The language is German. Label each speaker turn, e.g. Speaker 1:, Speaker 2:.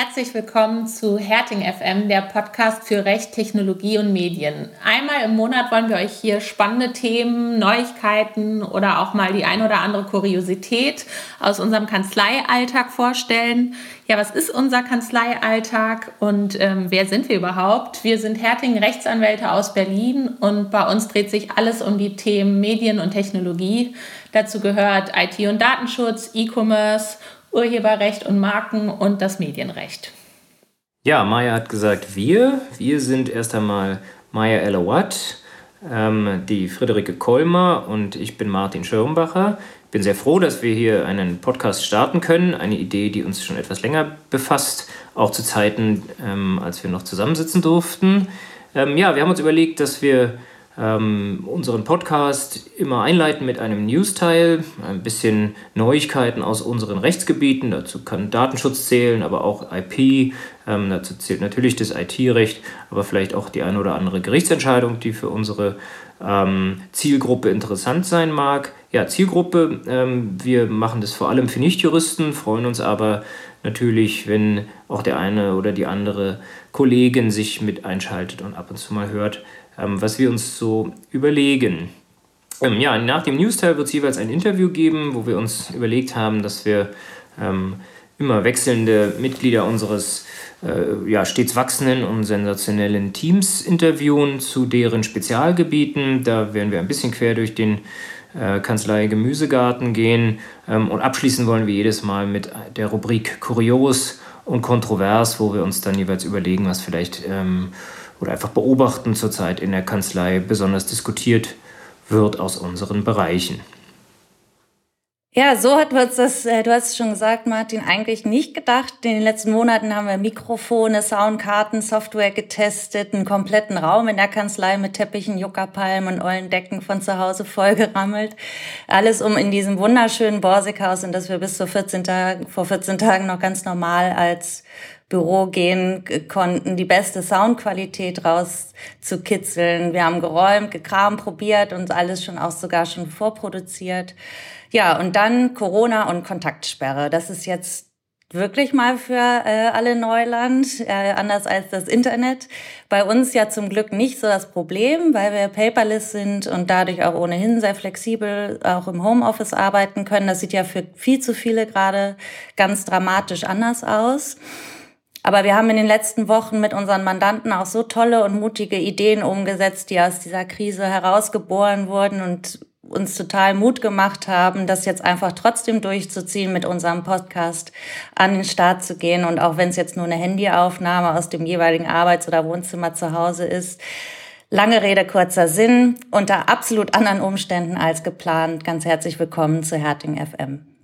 Speaker 1: Herzlich willkommen zu Herting FM, der Podcast für Recht, Technologie und Medien. Einmal im Monat wollen wir euch hier spannende Themen, Neuigkeiten oder auch mal die ein oder andere Kuriosität aus unserem Kanzleialltag vorstellen. Ja, was ist unser Kanzleialltag und ähm, wer sind wir überhaupt? Wir sind Herting Rechtsanwälte aus Berlin und bei uns dreht sich alles um die Themen Medien und Technologie. Dazu gehört IT und Datenschutz, E-Commerce Urheberrecht und Marken und das Medienrecht.
Speaker 2: Ja, Maya hat gesagt, wir. Wir sind erst einmal Maya Elawat, ähm, die Friederike Kolmer und ich bin Martin Schirmbacher. Ich bin sehr froh, dass wir hier einen Podcast starten können. Eine Idee, die uns schon etwas länger befasst, auch zu Zeiten, ähm, als wir noch zusammensitzen durften. Ähm, ja, wir haben uns überlegt, dass wir ähm, unseren Podcast immer einleiten mit einem News-Teil, ein bisschen Neuigkeiten aus unseren Rechtsgebieten. Dazu kann Datenschutz zählen, aber auch IP. Ähm, dazu zählt natürlich das IT-Recht, aber vielleicht auch die eine oder andere Gerichtsentscheidung, die für unsere ähm, Zielgruppe interessant sein mag. Ja, Zielgruppe, ähm, wir machen das vor allem für Nichtjuristen, freuen uns aber natürlich, wenn auch der eine oder die andere Kollegin sich mit einschaltet und ab und zu mal hört, was wir uns so überlegen. Ähm, ja, nach dem News-Teil wird es jeweils ein Interview geben, wo wir uns überlegt haben, dass wir ähm, immer wechselnde Mitglieder unseres äh, ja, stets wachsenden und sensationellen Teams interviewen zu deren Spezialgebieten. Da werden wir ein bisschen quer durch den äh, Kanzlei Gemüsegarten gehen ähm, und abschließen wollen wir jedes Mal mit der Rubrik Kurios und Kontrovers, wo wir uns dann jeweils überlegen, was vielleicht ähm, oder einfach beobachten zurzeit in der Kanzlei besonders diskutiert wird aus unseren Bereichen.
Speaker 3: Ja, so hat uns das, äh, du hast es schon gesagt, Martin, eigentlich nicht gedacht. In den letzten Monaten haben wir Mikrofone, Soundkarten, Software getestet, einen kompletten Raum in der Kanzlei mit Teppichen, Juckerpalmen und Eulendecken von zu Hause vollgerammelt. Alles um in diesem wunderschönen Borsighaus, in das wir bis zu 14 Tagen, vor 14 Tagen noch ganz normal als Büro gehen konnten, die beste Soundqualität rauszukitzeln. Wir haben geräumt, gekramt, probiert und alles schon auch sogar schon vorproduziert. Ja, und dann Corona und Kontaktsperre. Das ist jetzt wirklich mal für äh, alle Neuland, äh, anders als das Internet. Bei uns ja zum Glück nicht so das Problem, weil wir paperless sind und dadurch auch ohnehin sehr flexibel auch im Homeoffice arbeiten können. Das sieht ja für viel zu viele gerade ganz dramatisch anders aus. Aber wir haben in den letzten Wochen mit unseren Mandanten auch so tolle und mutige Ideen umgesetzt, die aus dieser Krise herausgeboren wurden und uns total Mut gemacht haben, das jetzt einfach trotzdem durchzuziehen, mit unserem Podcast an den Start zu gehen. Und auch wenn es jetzt nur eine Handyaufnahme aus dem jeweiligen Arbeits- oder Wohnzimmer zu Hause ist. Lange Rede, kurzer Sinn. Unter absolut anderen Umständen als geplant. Ganz herzlich willkommen zu Herting FM.